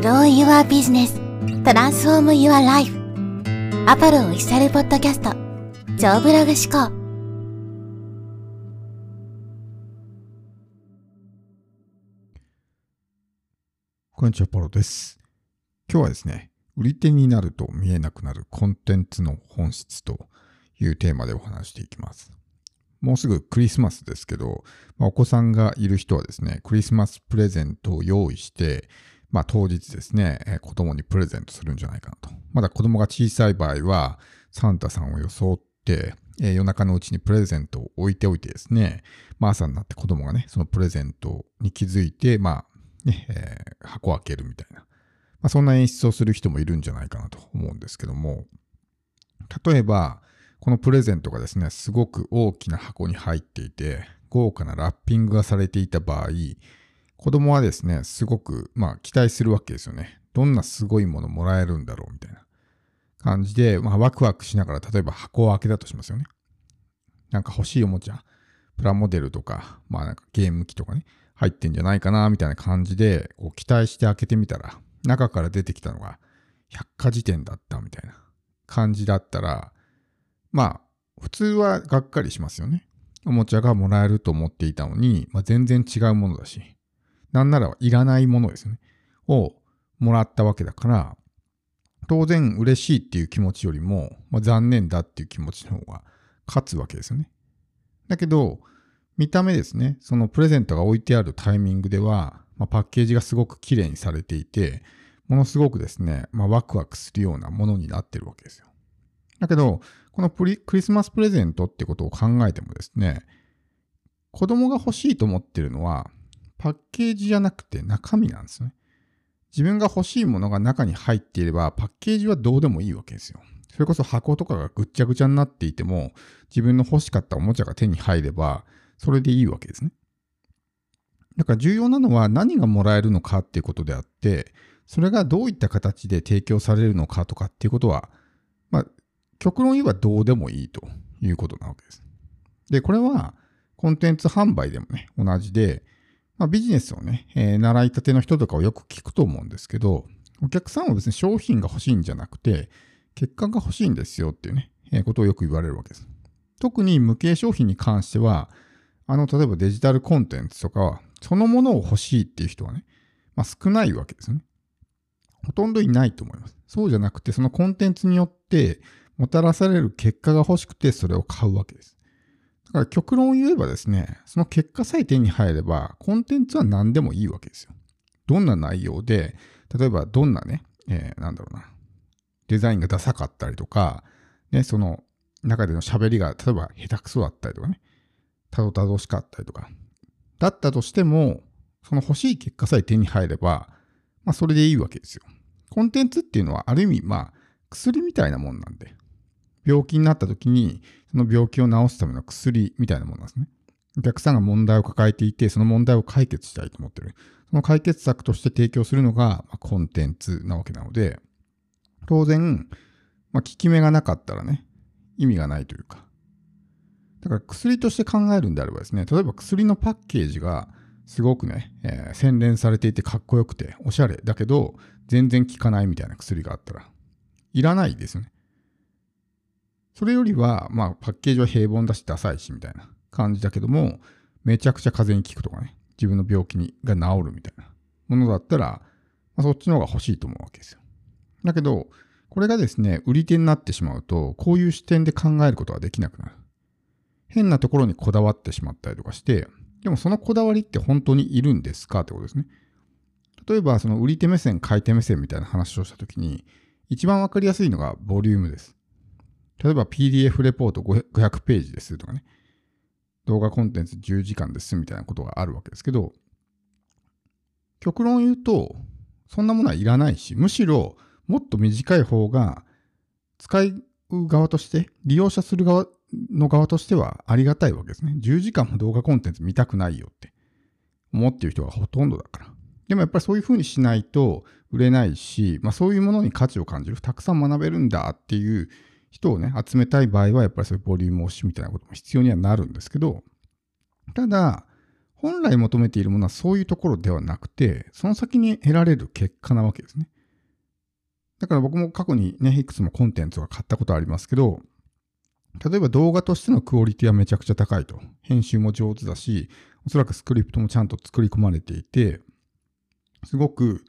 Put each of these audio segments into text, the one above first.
Grow Your Business Transform Your Life アポロオフィシャルポッドキャスト超ブログ思考こんにちは、ポロです。今日はですね、売り手になると見えなくなるコンテンツの本質というテーマでお話していきます。もうすぐクリスマスですけど、まあお子さんがいる人はですね、クリスマスプレゼントを用意して、まあ当日ですね、えー子供にプレゼントするんじゃないかなと。まだ子供が小さい場合は、サンタさんを装って、えー夜中のうちにプレゼントを置いておいてですね、まあ朝になって子供がね、そのプレゼントに気づいて、まあ、ね、えー箱を開けるみたいな。まあ、そんな演出をする人もいるんじゃないかなと思うんですけども、例えば、このプレゼントがですね、すごく大きな箱に入っていて、豪華なラッピングがされていた場合、子供はですね、すごく、まあ、期待するわけですよね。どんなすごいものもらえるんだろうみたいな感じで、まあ、ワクワクしながら、例えば箱を開けたとしますよね。なんか欲しいおもちゃ、プラモデルとか、まあなんかゲーム機とかね、入ってんじゃないかな、みたいな感じで、こう期待して開けてみたら、中から出てきたのが、百科事典だったみたいな感じだったら、まあ、普通はがっかりしますよね。おもちゃがもらえると思っていたのに、まあ、全然違うものだし、なんならいらないものですね。をもらったわけだから、当然嬉しいっていう気持ちよりも、まあ、残念だっていう気持ちの方が勝つわけですよね。だけど、見た目ですね、そのプレゼントが置いてあるタイミングでは、まあ、パッケージがすごく綺麗にされていて、ものすごくですね、まあ、ワクワクするようなものになってるわけですよ。だけど、このクリスマスプレゼントってことを考えてもですね、子供が欲しいと思ってるのは、パッケージじゃなくて中身なんですね。自分が欲しいものが中に入っていれば、パッケージはどうでもいいわけですよ。それこそ箱とかがぐっちゃぐちゃになっていても、自分の欲しかったおもちゃが手に入れば、それでいいわけですね。だから重要なのは何がもらえるのかっていうことであって、それがどういった形で提供されるのかとかっていうことは、まあ、極論言えばどうでもいいということなわけです。で、これはコンテンツ販売でもね、同じで、まあ、ビジネスをね、えー習いたての人とかをよく聞くと思うんですけど、お客さんは別に商品が欲しいんじゃなくて、結果が欲しいんですよっていうね、えーことをよく言われるわけです。特に無形商品に関しては、あの、例えばデジタルコンテンツとかは、そのものを欲しいっていう人はね、まあ、少ないわけですね。ほとんどいないと思います。そうじゃなくて、そのコンテンツによってもたらされる結果が欲しくてそれを買うわけです。だから極論を言えばですね、その結果さえ手に入れば、コンテンツは何でもいいわけですよ。どんな内容で、例えばどんなね、えーなんだろうな、デザインがダサかったりとか、ね、その中での喋りが例えば下手くそだったりとかね、たどたどしかったりとか、だったとしても、その欲しい結果さえ手に入れば、まあそれでいいわけですよ。コンテンツっていうのはある意味、まあ薬みたいなもんなんで、病気になった時に、その病気を治すための薬みたいなものなんですね。お客さんが問題を抱えていて、その問題を解決したいと思ってる。その解決策として提供するのが、まコンテンツなわけなので、当然、まあ、効き目がなかったらね、意味がないというか。だから薬として考えるんであればですね、例えば薬のパッケージがすごくね、えー洗練されていてかっこよくておしゃれだけど、全然効かないみたいな薬があったら、いらないですよね。それよりは、まあ、パッケージは平凡だし、ダサいし、みたいな感じだけども、めちゃくちゃ風邪に効くとかね、自分の病気にが治るみたいなものだったら、まあ、そっちの方が欲しいと思うわけですよ。だけど、これがですね、売り手になってしまうと、こういう視点で考えることができなくなる。変なところにこだわってしまったりとかして、でもそのこだわりって本当にいるんですかってことですね。例えば、その売り手目線、買い手目線みたいな話をしたときに、一番わかりやすいのがボリュームです。例えば PDF レポート500ページですとかね、動画コンテンツ10時間ですみたいなことがあるわけですけど、極論言うと、そんなものはいらないし、むしろもっと短い方が、使う側として、利用者する側の側としてはありがたいわけですね。10時間も動画コンテンツ見たくないよって思ってる人がほとんどだから。でもやっぱりそういうふうにしないと売れないし、まあそういうものに価値を感じる、たくさん学べるんだっていう人をね、集めたい場合はやっぱりそういうボリューム推しみたいなことも必要にはなるんですけど、ただ、本来求めているものはそういうところではなくて、その先に得られる結果なわけですね。だから僕も過去にね、いくつもコンテンツを買ったことありますけど、例えば動画としてのクオリティはめちゃくちゃ高いと。編集も上手だし、おそらくスクリプトもちゃんと作り込まれていて、すごく、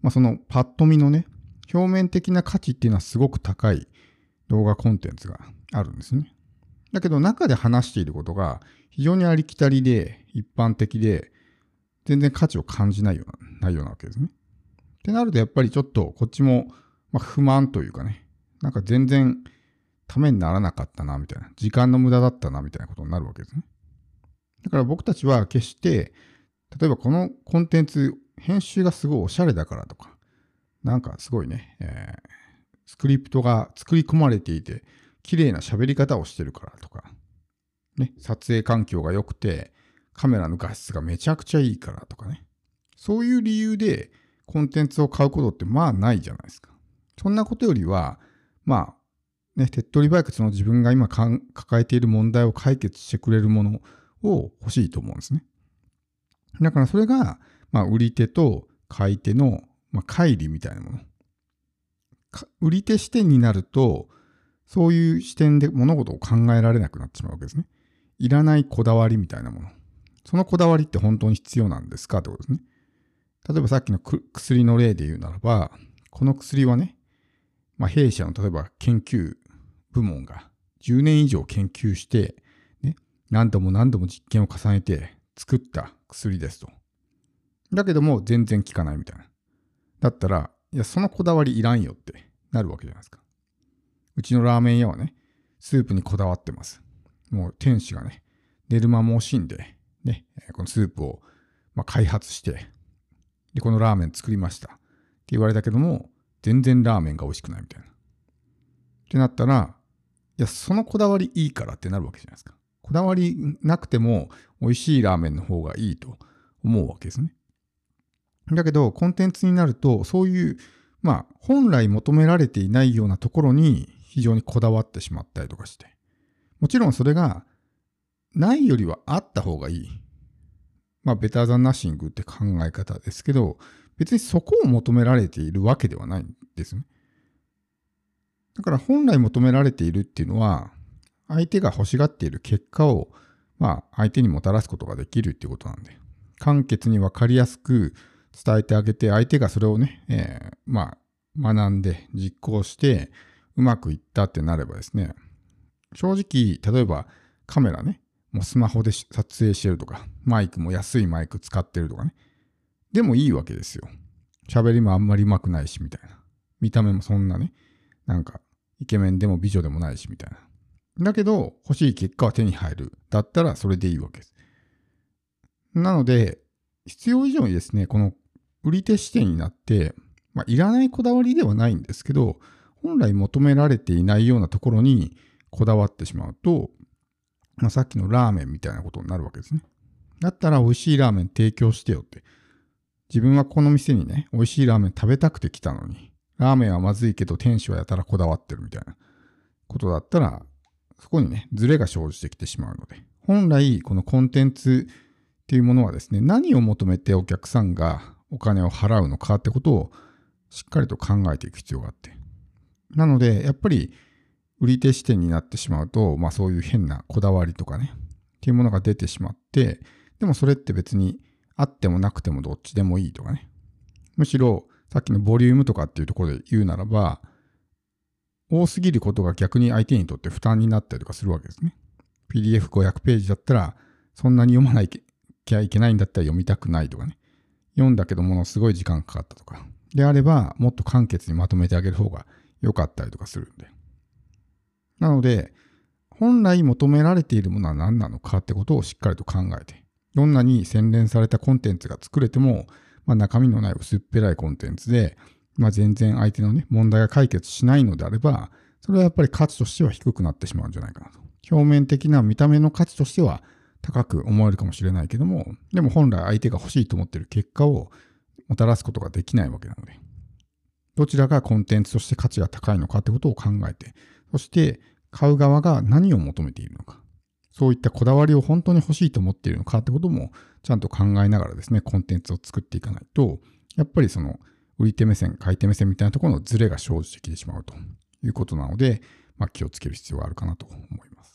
まあ、そのパッと見のね、表面的な価値っていうのはすごく高い動画コンテンツがあるんですね。だけど中で話していることが非常にありきたりで一般的で全然価値を感じないような内容なわけですね。ってなるとやっぱりちょっとこっちも不満というかね、なんか全然ためにならなかったなみたいな、時間の無駄だったなみたいなことになるわけですね。だから僕たちは決して例えばこのコンテンツ編集がすごいおしゃれだからとか、なんかすごいね、えー、スクリプトが作り込まれていて、綺麗な喋り方をしてるからとか、ね、撮影環境が良くて、カメラの画質がめちゃくちゃいいからとかね。そういう理由でコンテンツを買うことってまあないじゃないですか。そんなことよりは、まあ、ね、手っ取り早くその自分が今抱えている問題を解決してくれるものを欲しいと思うんですね。だからそれが、まあ、売り手と買い手の、まあ、乖離みたいなもの。売り手視点になると、そういう視点で物事を考えられなくなってしまうわけですね。いらないこだわりみたいなもの。そのこだわりって本当に必要なんですかってことですね。例えばさっきの薬の例で言うならば、この薬はね、まあ、弊社の例えば研究部門が10年以上研究して、ね、何度も何度も実験を重ねて作った薬ですと。だけども全然効かないみたいな。だったら、いや、そのこだわりいらんよってなるわけじゃないですか。うちのラーメン屋はね、スープにこだわってます。もう店主がね、寝る間も惜しんで、ね、このスープを、ま、開発して、で、このラーメン作りました。って言われたけども、全然ラーメンが美味しくないみたいな。ってなったら、いや、そのこだわりいいからってなるわけじゃないですか。こだわりなくても美味しいラーメンの方がいいと思うわけですね。だけど、コンテンツになると、そういう、まあ、本来求められていないようなところに非常にこだわってしまったりとかして。もちろんそれが、ないよりはあった方がいい。まあ、ベターザンナッシングって考え方ですけど、別にそこを求められているわけではないんですね。だから本来求められているっていうのは、相手が欲しがっている結果を、まあ、相手にもたらすことができるっていうことなんで、簡潔に分かりやすく伝えてあげて、相手がそれをね、えー、まあ、学んで実行して、うまくいったってなればですね、正直、例えばカメラね、もうスマホで撮影してるとか、マイクも安いマイク使ってるとかね。でもいいわけですよ。喋りもあんまり上手くないし、みたいな。見た目もそんなね、なんか、イケメンでも美女でもないし、みたいな。だけど、欲しい結果は手に入る。だったらそれでいいわけです。なので、必要以上にですね、この売り手視点になって、まあ、いらないこだわりではないんですけど、本来求められていないようなところにこだわってしまうと、まあ、さっきのラーメンみたいなことになるわけですね。だったら美味しいラーメン提供してよって。自分はこの店にね、美味しいラーメン食べたくて来たのに、ラーメンはまずいけど店主はやたらこだわってるみたいなことだったら、そこにね、ズレが生じてきてしまうので、本来このコンテンツっていうものはですね、何を求めてお客さんがお金を払うのかってことをしっかりと考えていく必要があって。なので、やっぱり売り手視点になってしまうと、まあそういう変なこだわりとかね、っていうものが出てしまって、でもそれって別にあってもなくてもどっちでもいいとかね。むしろ、さっきのボリュームとかっていうところで言うならば、多すぎることが逆に相手にとって負担になったりとかするわけですね。PDF500 ページだったら、そんなに読まなきゃいけないんだったら読みたくないとかね。読んだけどものすごい時間かかったとか。であれば、もっと簡潔にまとめてあげる方が良かったりとかするんで。なので、本来求められているものは何なのかってことをしっかりと考えて、どんなに洗練されたコンテンツが作れても、まあ、中身のない薄っぺらいコンテンツで、まあ、全然相手のね、問題が解決しないのであれば、それはやっぱり価値としては低くなってしまうんじゃないかなと。表面的な見た目の価値としては高く思えるかもしれないけども、でも本来相手が欲しいと思っている結果をもたらすことができないわけなので、どちらがコンテンツとして価値が高いのかってことを考えて、そして買う側が何を求めているのか。そういったこだわりを本当に欲しいと思っているのかってこともちゃんと考えながらですね、コンテンツを作っていかないと、やっぱりその売り手目線、買い手目線みたいなところのズレが生じてきてしまうということなので、まあ、気をつける必要があるかなと思います。